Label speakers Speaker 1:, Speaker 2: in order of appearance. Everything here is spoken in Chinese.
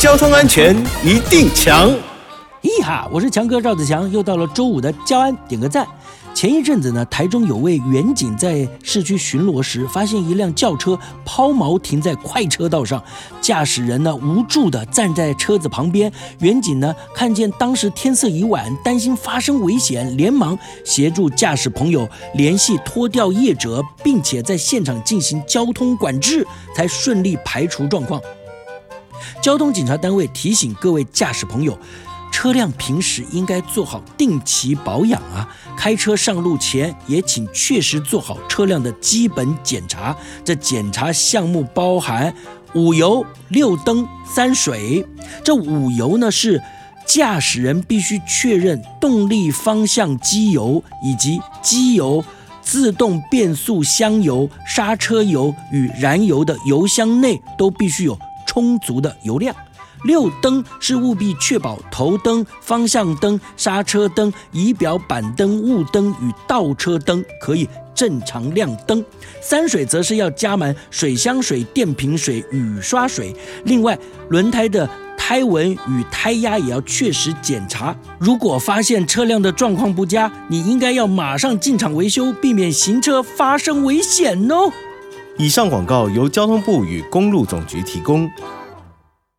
Speaker 1: 交通安全一定强。
Speaker 2: 咦哈，我是强哥赵子强，又到了周五的交安点个赞。前一阵子呢，台中有位远警在市区巡逻时，发现一辆轿车抛锚停在快车道上，驾驶人呢无助的站在车子旁边。远警呢看见当时天色已晚，担心发生危险，连忙协助驾驶朋友联系拖吊业者，并且在现场进行交通管制，才顺利排除状况。交通警察单位提醒各位驾驶朋友。车辆平时应该做好定期保养啊！开车上路前也请确实做好车辆的基本检查。这检查项目包含五油、六灯、三水。这五油呢是驾驶人必须确认动力方向机油以及机油、自动变速箱油、刹车油与燃油的油箱内都必须有充足的油量。六灯是务必确保头灯、方向灯、刹车灯、仪表板灯、雾灯与倒车灯可以正常亮灯。三水则是要加满水箱水、电瓶水、雨刷水。另外，轮胎的胎纹与胎压也要确实检查。如果发现车辆的状况不佳，你应该要马上进场维修，避免行车发生危险哦。
Speaker 1: 以上广告由交通部与公路总局提供。